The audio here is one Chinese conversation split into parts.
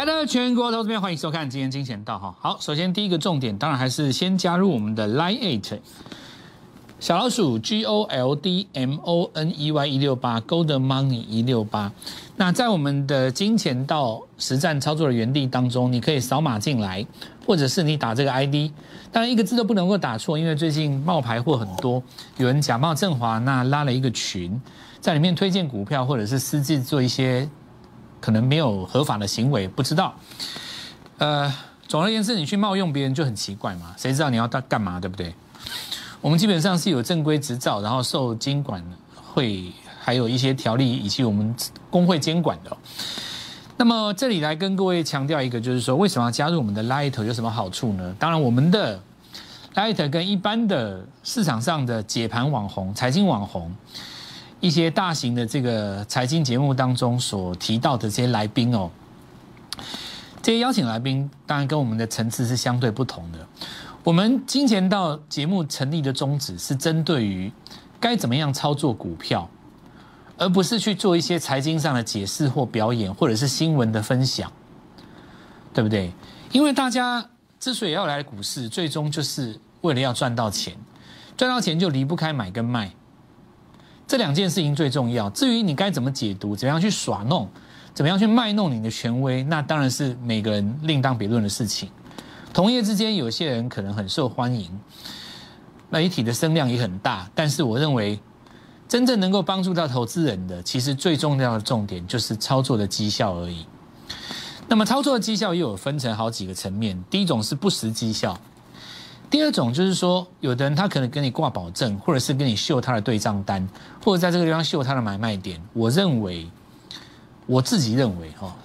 亲爱的全国投资朋欢迎收看今天金钱道哈。好，首先第一个重点，当然还是先加入我们的 Line Eight 小老鼠 G O L D M O N E Y 一六八 Gold Money 一六八。那在我们的金钱道实战操作的原地当中，你可以扫码进来，或者是你打这个 ID，当然一个字都不能够打错，因为最近冒牌货很多，有人假冒振华，那拉了一个群，在里面推荐股票，或者是私自做一些。可能没有合法的行为，不知道。呃，总而言之，你去冒用别人就很奇怪嘛，谁知道你要干干嘛，对不对？我们基本上是有正规执照，然后受监管会还有一些条例以及我们工会监管的。那么这里来跟各位强调一个，就是说为什么要加入我们的 Light 有什么好处呢？当然，我们的 Light 跟一般的市场上的解盘网红、财经网红。一些大型的这个财经节目当中所提到的这些来宾哦，这些邀请来宾当然跟我们的层次是相对不同的。我们金钱道节目成立的宗旨是针对于该怎么样操作股票，而不是去做一些财经上的解释或表演，或者是新闻的分享，对不对？因为大家之所以要来股市，最终就是为了要赚到钱，赚到钱就离不开买跟卖。这两件事情最重要。至于你该怎么解读，怎么样去耍弄，怎么样去卖弄你的权威，那当然是每个人另当别论的事情。同业之间，有些人可能很受欢迎，媒体的声量也很大。但是，我认为真正能够帮助到投资人的，其实最重要的重点就是操作的绩效而已。那么，操作的绩效又有分成好几个层面。第一种是不实绩效。第二种就是说，有的人他可能跟你挂保证，或者是跟你秀他的对账单，或者在这个地方秀他的买卖点。我认为，我自己认为哈，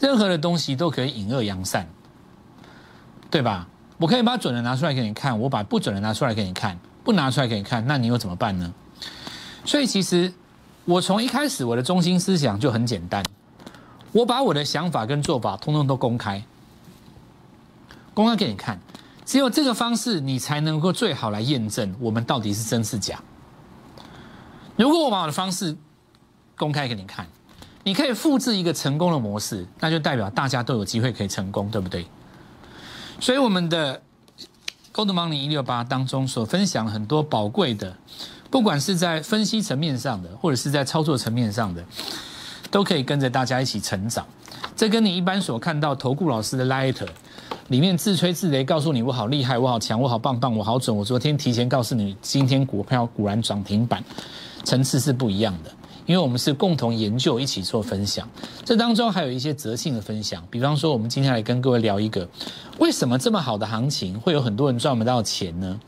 任何的东西都可以引恶扬善，对吧？我可以把准的拿出来给你看，我把不准的拿出来给你看，不拿出来给你看，那你又怎么办呢？所以其实我从一开始我的中心思想就很简单，我把我的想法跟做法通通都公开，公开给你看。只有这个方式，你才能够最好来验证我们到底是真是假。如果我把我的方式公开给你看，你可以复制一个成功的模式，那就代表大家都有机会可以成功，对不对？所以我们的 Gold Money 一六八当中所分享很多宝贵的，不管是在分析层面上的，或者是在操作层面上的，都可以跟着大家一起成长。这跟你一般所看到投顾老师的 Light。里面自吹自擂，告诉你我好厉害，我好强，我好棒棒，我好准。我昨天提前告诉你，今天股票果然涨停板，层次是不一样的。因为我们是共同研究，一起做分享。这当中还有一些择性的分享，比方说，我们今天来跟各位聊一个，为什么这么好的行情会有很多人赚不到钱呢？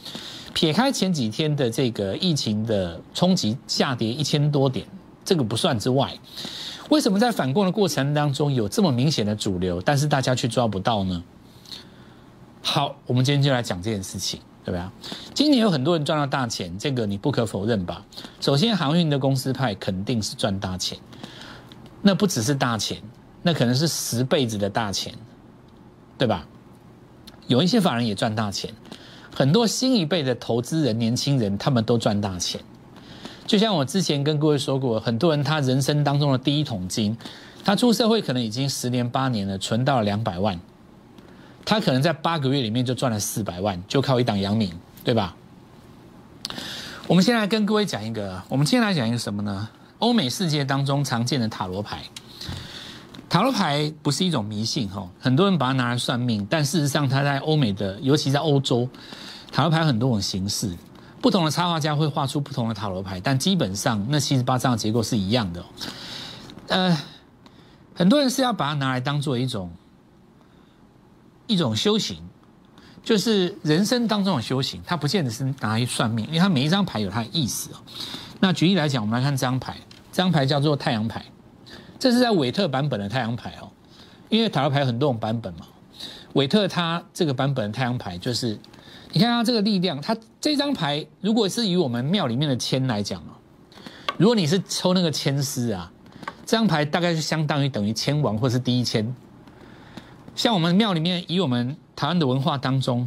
撇开前几天的这个疫情的冲击，下跌一千多点，这个不算之外，为什么在反攻的过程当中有这么明显的主流，但是大家却抓不到呢？好，我们今天就来讲这件事情，对不对？今年有很多人赚到大钱，这个你不可否认吧？首先，航运的公司派肯定是赚大钱，那不只是大钱，那可能是十辈子的大钱，对吧？有一些法人也赚大钱，很多新一辈的投资人、年轻人他们都赚大钱。就像我之前跟各位说过，很多人他人生当中的第一桶金，他出社会可能已经十年八年了，存到了两百万。他可能在八个月里面就赚了四百万，就靠一档阳明，对吧？我们先来跟各位讲一个，我们先来讲一个什么呢？欧美世界当中常见的塔罗牌。塔罗牌不是一种迷信哈，很多人把它拿来算命，但事实上它在欧美的，尤其在欧洲，塔罗牌很多种形式，不同的插画家会画出不同的塔罗牌，但基本上那七十八张的结构是一样的。呃，很多人是要把它拿来当做一种。一种修行，就是人生当中的修行，它不见得是拿来算命，因为它每一张牌有它的意思哦。那举例来讲，我们来看这张牌，这张牌叫做太阳牌，这是在韦特版本的太阳牌哦。因为塔罗牌很多种版本嘛，韦特它这个版本的太阳牌就是，你看它这个力量，它这张牌如果是以我们庙里面的签来讲哦，如果你是抽那个签师啊，这张牌大概是相当于等于签王或是第一签。像我们庙里面，以我们台湾的文化当中，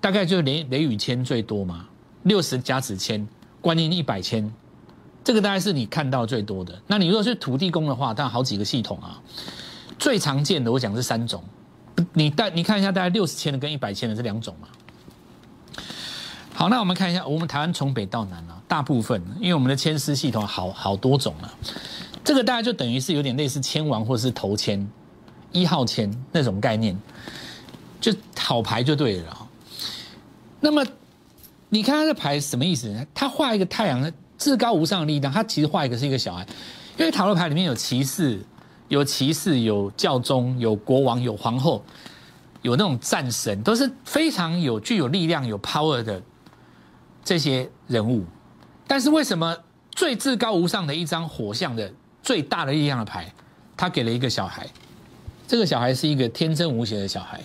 大概就雷雷雨签最多嘛，六十甲子签，观音一百签，这个大概是你看到最多的。那你如果是土地公的话，当然好几个系统啊。最常见的我讲是三种，你带你看一下，大概六十千的跟一百千的这两种嘛。好，那我们看一下，我们台湾从北到南啊，大部分因为我们的签丝系统好好多种啊，这个大概就等于是有点类似签王或是头签一号签那种概念，就好牌就对了。那么你看他的牌什么意思呢？他画一个太阳，至高无上的力量，他其实画一个是一个小孩，因为塔罗牌里面有骑士、有骑士、有教宗、有国王、有皇后，有那种战神，都是非常有具有力量、有 power 的。这些人物，但是为什么最至高无上的一张火象的最大的力量的牌，他给了一个小孩？这个小孩是一个天真无邪的小孩，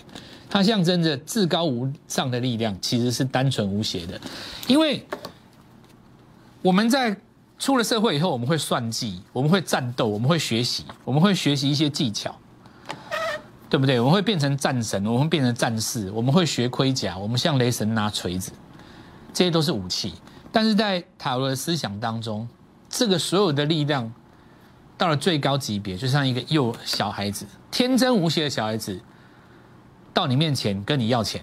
他象征着至高无上的力量，其实是单纯无邪的。因为我们在出了社会以后，我们会算计，我们会战斗，我们会学习，我们会学习一些技巧，对不对？我们会变成战神，我们会变成战士，我们会学盔甲，我们向雷神拿锤子。这些都是武器，但是在塔罗的思想当中，这个所有的力量到了最高级别，就像一个幼小孩子，天真无邪的小孩子，到你面前跟你要钱，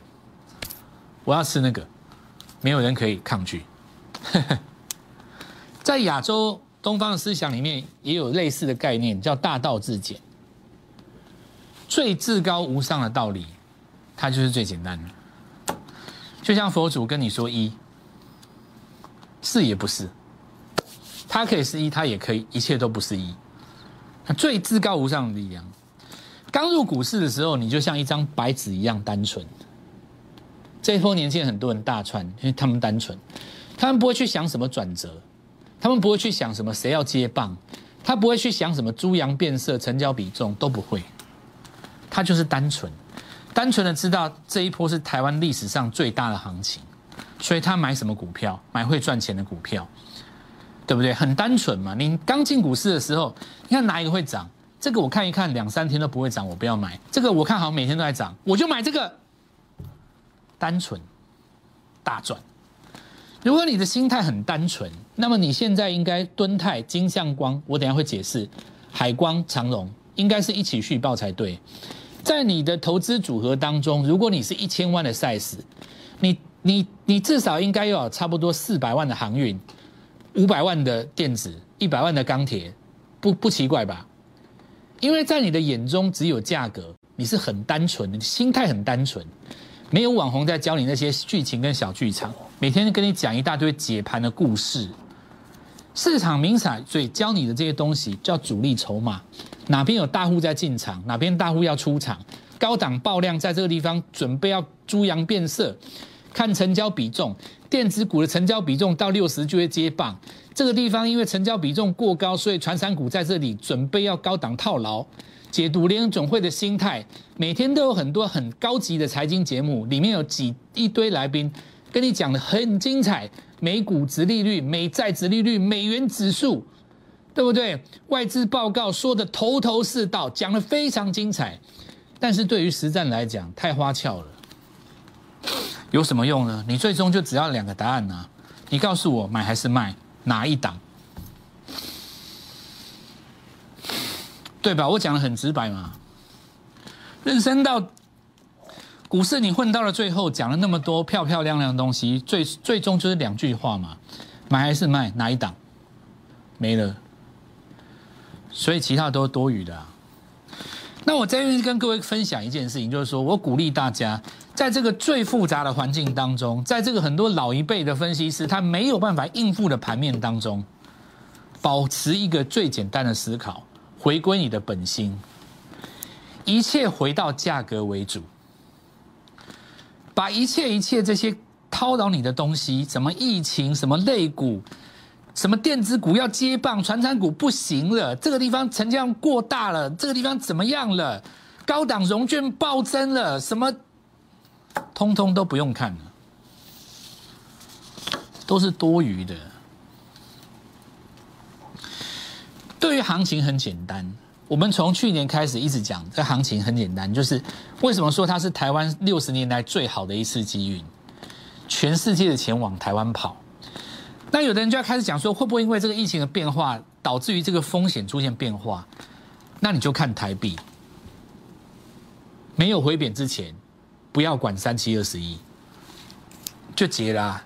我要吃那个，没有人可以抗拒。在亚洲东方的思想里面，也有类似的概念，叫大道至简，最至高无上的道理，它就是最简单的。就像佛祖跟你说一。是也不是，它可以是一，它也可以，一切都不是一。最至高无上的力量，刚入股市的时候，你就像一张白纸一样单纯。这一波年轻人很多人大串，因为他们单纯，他们不会去想什么转折，他们不会去想什么谁要接棒，他不会去想什么猪羊变色、成交比重都不会，他就是单纯，单纯的知道这一波是台湾历史上最大的行情。所以他买什么股票？买会赚钱的股票，对不对？很单纯嘛。你刚进股市的时候，你看哪一个会涨？这个我看一看，两三天都不会涨，我不要买。这个我看好像每天都在涨，我就买这个。单纯，大赚。如果你的心态很单纯，那么你现在应该敦泰、金相光，我等下会解释，海光、长荣应该是一起续报才对。在你的投资组合当中，如果你是一千万的 size，你。你你至少应该要有差不多四百万的航运，五百万的电子，一百万的钢铁，不不奇怪吧？因为在你的眼中只有价格，你是很单纯，你心态很单纯，没有网红在教你那些剧情跟小剧场，每天跟你讲一大堆解盘的故事，市场明彩，所以教你的这些东西叫主力筹码，哪边有大户在进场，哪边大户要出场，高档爆量在这个地方准备要猪羊变色。看成交比重，电子股的成交比重到六十就会接棒。这个地方因为成交比重过高，所以传产股在这里准备要高档套牢。解读联总会的心态，每天都有很多很高级的财经节目，里面有几一堆来宾跟你讲的很精彩，美股殖利率、美债殖利率、美元指数，对不对？外资报告说的头头是道，讲的非常精彩。但是对于实战来讲，太花俏了。有什么用呢？你最终就只要两个答案呢？你告诉我买还是卖，哪一档？对吧？我讲的很直白嘛。人生到股市，你混到了最后，讲了那么多漂漂亮亮的东西，最最终就是两句话嘛：买还是卖，哪一档？没了。所以其他都是多余的。那我在这跟各位分享一件事情，就是说我鼓励大家。在这个最复杂的环境当中，在这个很多老一辈的分析师他没有办法应付的盘面当中，保持一个最简单的思考，回归你的本心，一切回到价格为主，把一切一切这些叨扰你的东西，什么疫情，什么类股，什么电子股要接棒，传产股不行了，这个地方成交量过大了，这个地方怎么样了，高档融券暴增了，什么？通通都不用看了，都是多余的。对于行情很简单，我们从去年开始一直讲，这行情很简单，就是为什么说它是台湾六十年来最好的一次机遇，全世界的钱往台湾跑。那有的人就要开始讲说，会不会因为这个疫情的变化，导致于这个风险出现变化？那你就看台币，没有回贬之前，不要管三七二十一，就结啦。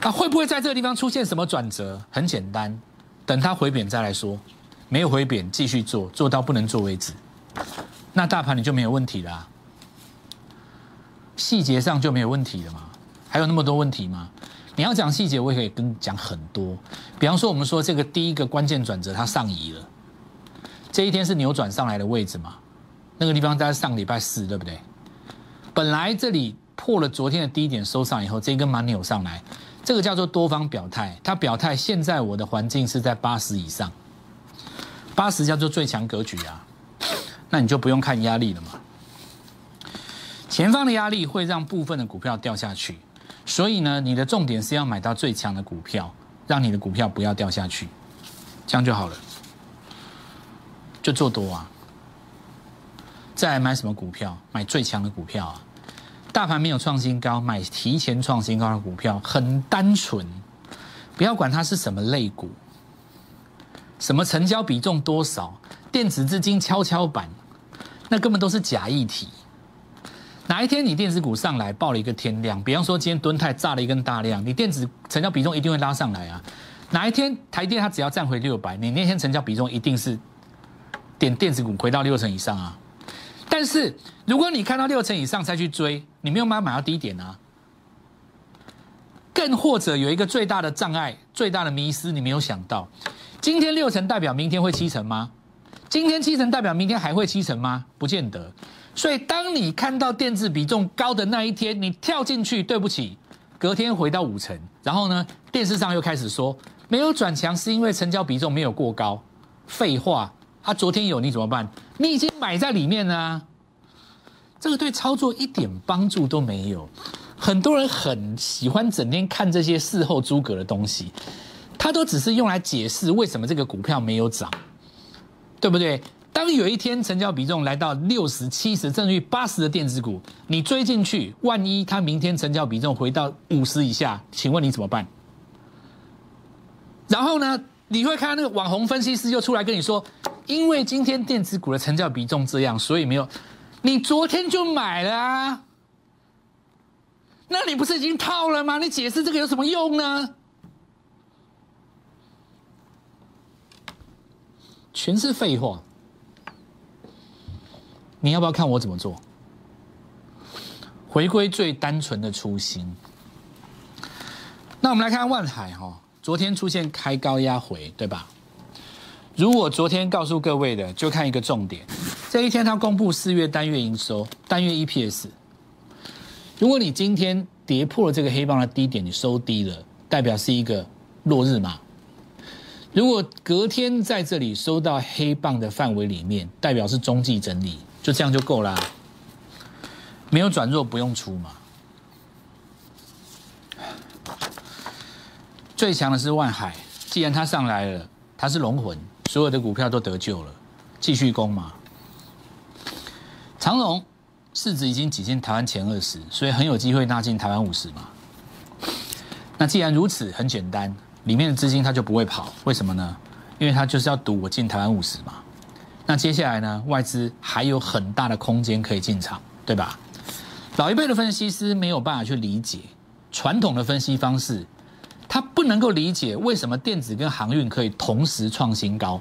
啊，会不会在这个地方出现什么转折？很简单，等它回贬再来说。没有回贬，继续做，做到不能做为止。那大盘你就没有问题了，细节上就没有问题了嘛？还有那么多问题吗？你要讲细节，我也可以跟讲很多。比方说，我们说这个第一个关键转折，它上移了，这一天是扭转上来的位置嘛？那个地方在上礼拜四，对不对？本来这里破了昨天的低点收上以后，这根蛮扭上来，这个叫做多方表态。它表态，现在我的环境是在八十以上，八十叫做最强格局啊，那你就不用看压力了嘛。前方的压力会让部分的股票掉下去。所以呢，你的重点是要买到最强的股票，让你的股票不要掉下去，这样就好了。就做多啊，再来买什么股票？买最强的股票啊！大盘没有创新高，买提前创新高的股票，很单纯，不要管它是什么类股，什么成交比重多少，电子资金跷跷板，那根本都是假议题。哪一天你电子股上来报了一个天量，比方说今天敦泰炸了一根大量，你电子成交比重一定会拉上来啊。哪一天台电它只要站回六百，你那天成交比重一定是点电子股回到六成以上啊。但是如果你看到六成以上才去追，你没有办法买到低点啊。更或者有一个最大的障碍、最大的迷失，你没有想到，今天六成代表明天会七成吗？今天七成代表明天还会七成吗？不见得。所以，当你看到电子比重高的那一天，你跳进去，对不起，隔天回到五成，然后呢，电视上又开始说没有转强是因为成交比重没有过高。废话，他昨天有你怎么办？你已经买在里面呢，这个对操作一点帮助都没有。很多人很喜欢整天看这些事后诸葛的东西，他都只是用来解释为什么这个股票没有涨，对不对？当有一天成交比重来到六十七十甚至于八十的电子股，你追进去，万一它明天成交比重回到五十以下，请问你怎么办？然后呢，你会看到那个网红分析师就出来跟你说，因为今天电子股的成交比重这样，所以没有。你昨天就买了啊，那你不是已经套了吗？你解释这个有什么用呢？全是废话。你要不要看我怎么做？回归最单纯的初心。那我们来看看万海哈，昨天出现开高压回，对吧？如我昨天告诉各位的，就看一个重点。这一天它公布四月单月营收、单月 EPS。如果你今天跌破了这个黑棒的低点，你收低了，代表是一个落日嘛？如果隔天在这里收到黑棒的范围里面，代表是中继整理。就这样就够啦，没有转弱不用出嘛。最强的是万海，既然它上来了，它是龙魂，所有的股票都得救了，继续攻嘛。长荣市值已经挤进台湾前二十，所以很有机会纳进台湾五十嘛。那既然如此，很简单，里面的资金它就不会跑，为什么呢？因为它就是要赌我进台湾五十嘛。那接下来呢？外资还有很大的空间可以进场，对吧？老一辈的分析师没有办法去理解传统的分析方式，他不能够理解为什么电子跟航运可以同时创新高，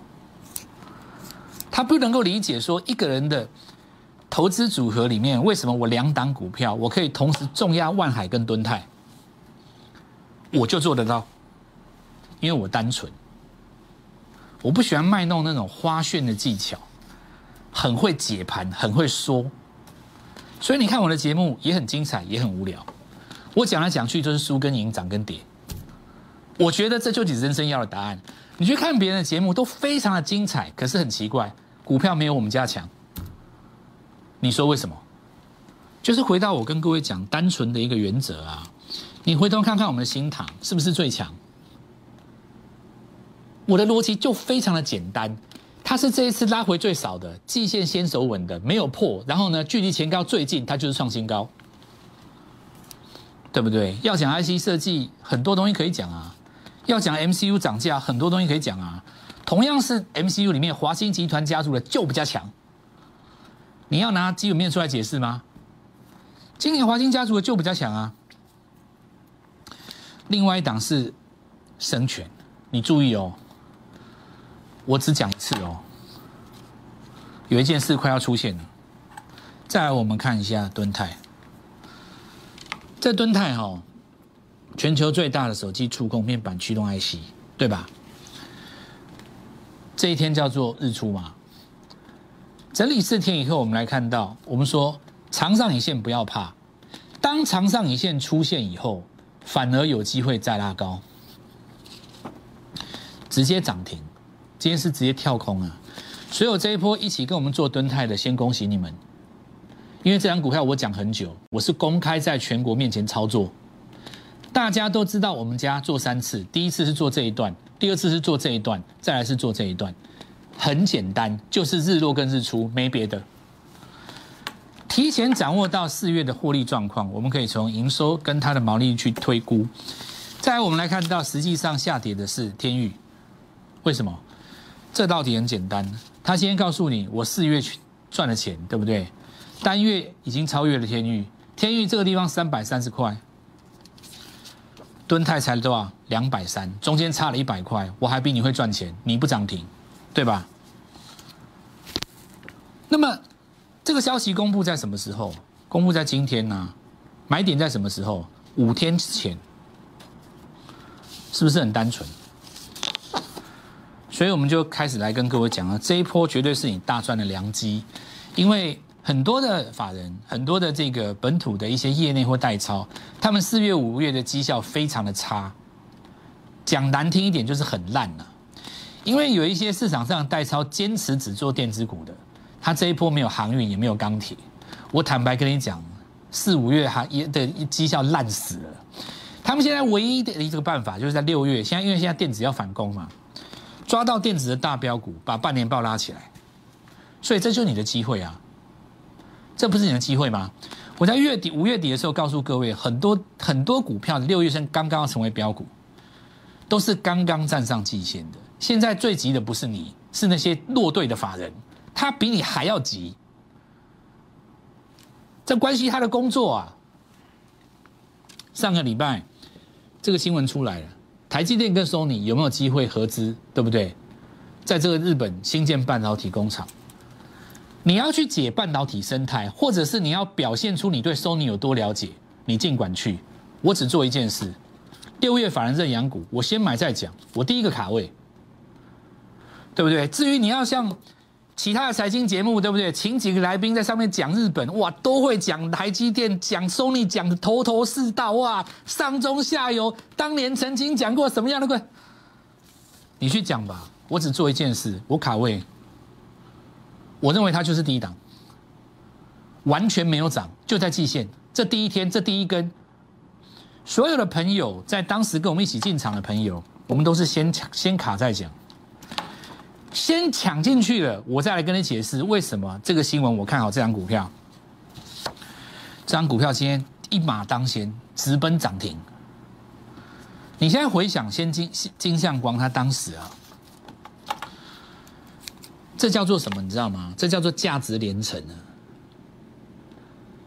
他不能够理解说一个人的投资组合里面为什么我两档股票我可以同时重压万海跟敦泰，我就做得到，因为我单纯。我不喜欢卖弄那种花炫的技巧，很会解盘，很会说，所以你看我的节目也很精彩，也很无聊。我讲来讲去就是输跟赢，涨跟跌。我觉得这就是人生要的答案。你去看别人的节目都非常的精彩，可是很奇怪，股票没有我们家强。你说为什么？就是回到我跟各位讲单纯的一个原则啊。你回头看看我们的新塘是不是最强？我的逻辑就非常的简单，它是这一次拉回最少的，季线先手稳的，没有破，然后呢，距离前高最近，它就是创新高，对不对？要讲 IC 设计，很多东西可以讲啊；要讲 MCU 涨价，很多东西可以讲啊。同样是 MCU 里面，华兴集团家族的就比较强，你要拿基本面出来解释吗？今年华兴家族的就比较强啊。另外一档是生权，你注意哦，我只讲一次哦。有一件事快要出现了，再来我们看一下敦泰。这敦泰哈，全球最大的手机触控面板驱动 IC，对吧？这一天叫做日出嘛。整理四天以后，我们来看到，我们说长上影线不要怕，当长上影线出现以后，反而有机会再拉高，直接涨停。今天是直接跳空啊！所有这一波一起跟我们做蹲泰的，先恭喜你们，因为这张股票我讲很久，我是公开在全国面前操作，大家都知道我们家做三次，第一次是做这一段，第二次是做这一段，再来是做这一段。很简单，就是日落跟日出，没别的。提前掌握到四月的获利状况，我们可以从营收跟它的毛利去推估。再来，我们来看到实际上下跌的是天域，为什么？这道题很简单，他先告诉你，我四月赚了钱，对不对？单月已经超越了天域，天域这个地方三百三十块，吨泰才多少？两百三，中间差了一百块，我还比你会赚钱，你不涨停。对吧？那么这个消息公布在什么时候？公布在今天呢？买点在什么时候？五天之前，是不是很单纯？所以我们就开始来跟各位讲了，这一波绝对是你大赚的良机，因为很多的法人，很多的这个本土的一些业内或代操，他们四月、五月的绩效非常的差，讲难听一点就是很烂了。因为有一些市场上代超坚持只做电子股的，他这一波没有航运也没有钢铁，我坦白跟你讲，四五月还也的绩效烂死了。他们现在唯一的一个办法就是在六月，现在因为现在电子要反攻嘛，抓到电子的大标股，把半年报拉起来，所以这就是你的机会啊，这不是你的机会吗？我在月底五月底的时候告诉各位，很多很多股票六月份刚刚要成为标股，都是刚刚站上季线的。现在最急的不是你，是那些落队的法人，他比你还要急，这关系他的工作啊。上个礼拜这个新闻出来了，台积电跟 Sony 有没有机会合资？对不对？在这个日本新建半导体工厂，你要去解半导体生态，或者是你要表现出你对 Sony 有多了解，你尽管去。我只做一件事：六月法人认养股，我先买再讲，我第一个卡位。对不对？至于你要像其他的财经节目，对不对？请几个来宾在上面讲日本，哇，都会讲台积电，讲 Sony，讲的头头是道，哇，上中下游，当年曾经讲过什么样的鬼？你去讲吧，我只做一件事，我卡位，我认为它就是第一档，完全没有涨，就在季线，这第一天，这第一根，所有的朋友在当时跟我们一起进场的朋友，我们都是先抢，先卡再讲。先抢进去了，我再来跟你解释为什么这个新闻我看好这张股票。这张股票今天一马当先，直奔涨停。你现在回想，先金金相光他当时啊，这叫做什么？你知道吗？这叫做价值连城啊！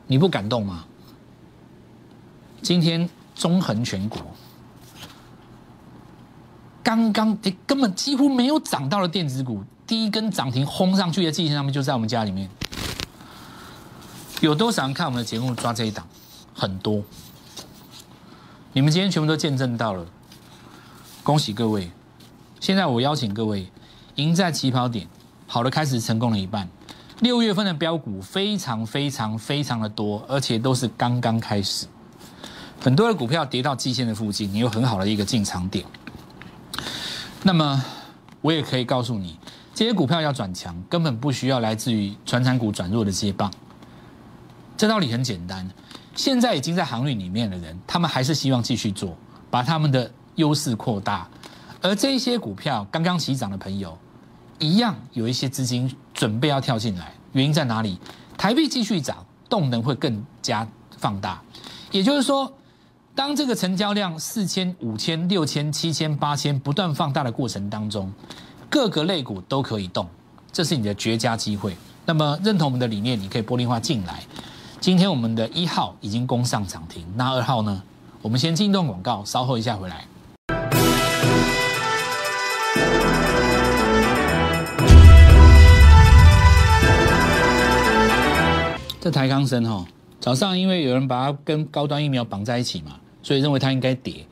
你不感动吗？今天中横全国。刚刚诶，根本几乎没有涨到的电子股，第一根涨停轰上去的迹象上面，就在我们家里面。有多少人看我们的节目抓这一档？很多。你们今天全部都见证到了，恭喜各位！现在我邀请各位，赢在起跑点，好的开始成功了一半。六月份的标股非常非常非常的多，而且都是刚刚开始。很多的股票跌到季线的附近，你有很好的一个进场点。那么，我也可以告诉你，这些股票要转强，根本不需要来自于传产股转弱的接棒。这道理很简单，现在已经在航运里面的人，他们还是希望继续做，把他们的优势扩大。而这些股票刚刚起涨的朋友，一样有一些资金准备要跳进来。原因在哪里？台币继续涨，动能会更加放大。也就是说。当这个成交量四千、五千、六千、七千、八千不断放大的过程当中，各个类股都可以动，这是你的绝佳机会。那么认同我们的理念，你可以玻璃化进来。今天我们的一号已经攻上涨停，那二号呢？我们先进一段广告，稍后一下回来。这台康生哈，早上因为有人把它跟高端疫苗绑在一起嘛，所以认为它应该跌，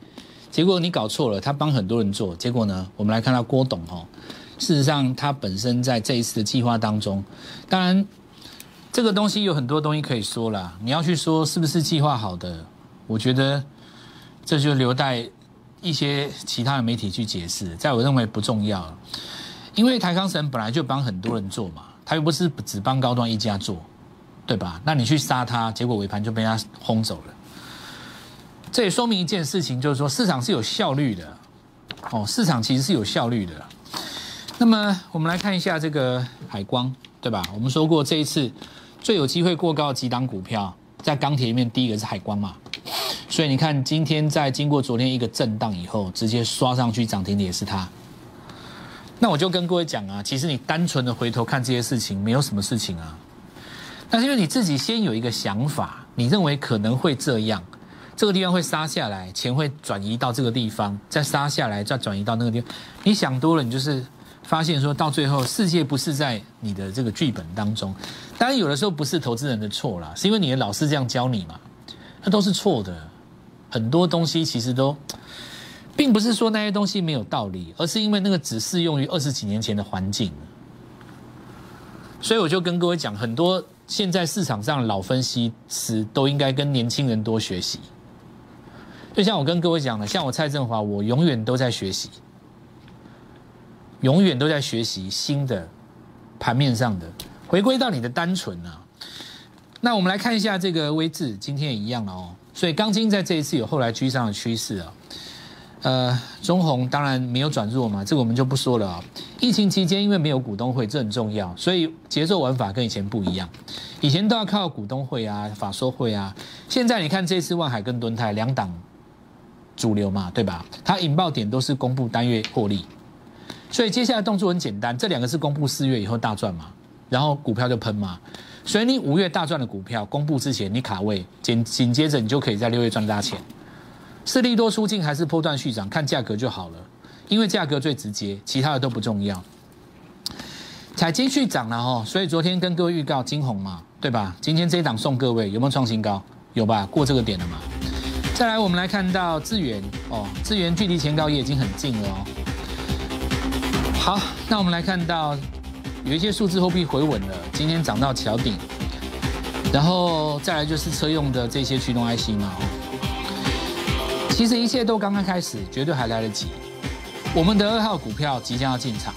结果你搞错了，他帮很多人做，结果呢，我们来看到郭董哈，事实上他本身在这一次的计划当中，当然这个东西有很多东西可以说啦，你要去说是不是计划好的，我觉得这就留待一些其他的媒体去解释，在我认为不重要，因为台康神本来就帮很多人做嘛，他又不是只帮高端一家做。对吧？那你去杀它，结果尾盘就被它轰走了。这也说明一件事情，就是说市场是有效率的。哦，市场其实是有效率的。那么我们来看一下这个海光，对吧？我们说过这一次最有机会过高的几档股票，在钢铁里面第一个是海光嘛。所以你看今天在经过昨天一个震荡以后，直接刷上去涨停的也是它。那我就跟各位讲啊，其实你单纯的回头看这些事情，没有什么事情啊。但是因为你自己先有一个想法，你认为可能会这样，这个地方会杀下来，钱会转移到这个地方，再杀下来，再转移到那个地方。你想多了，你就是发现说到最后，世界不是在你的这个剧本当中。当然，有的时候不是投资人的错啦，是因为你的老师这样教你嘛，那都是错的。很多东西其实都，并不是说那些东西没有道理，而是因为那个只适用于二十几年前的环境。所以我就跟各位讲很多。现在市场上老分析师都应该跟年轻人多学习。就像我跟各位讲的，像我蔡振华，我永远都在学习，永远都在学习新的盘面上的。回归到你的单纯啊，那我们来看一下这个位置，今天也一样了哦。所以钢筋在这一次有后来居上的趋势啊。呃，中红当然没有转弱嘛，这个我们就不说了啊。疫情期间因为没有股东会，这很重要，所以节奏玩法跟以前不一样。以前都要靠股东会啊、法说会啊，现在你看这次万海跟敦泰两档主流嘛，对吧？它引爆点都是公布单月获利，所以接下来动作很简单，这两个是公布四月以后大赚嘛，然后股票就喷嘛。所以你五月大赚的股票公布之前，你卡位紧紧接着你就可以在六月赚大钱。是利多出尽还是波段续涨？看价格就好了，因为价格最直接，其他的都不重要。彩金续涨了哈，所以昨天跟各位预告金红嘛，对吧？今天这一档送各位有没有创新高？有吧？过这个点了嘛？再来，我们来看到资源哦，资源距离前高也已经很近了哦。好，那我们来看到有一些数字货币回稳了，今天涨到桥顶，然后再来就是车用的这些驱动 IC 嘛哦。其实一切都刚刚开始，绝对还来得及。我们的二号股票即将要进场，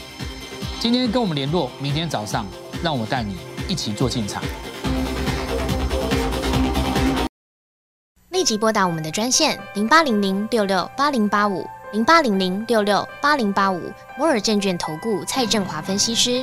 今天跟我们联络，明天早上让我带你一起做进场。立即拨打我们的专线零八零零六六八零八五零八零零六六八零八五摩尔证券投顾蔡振华分析师。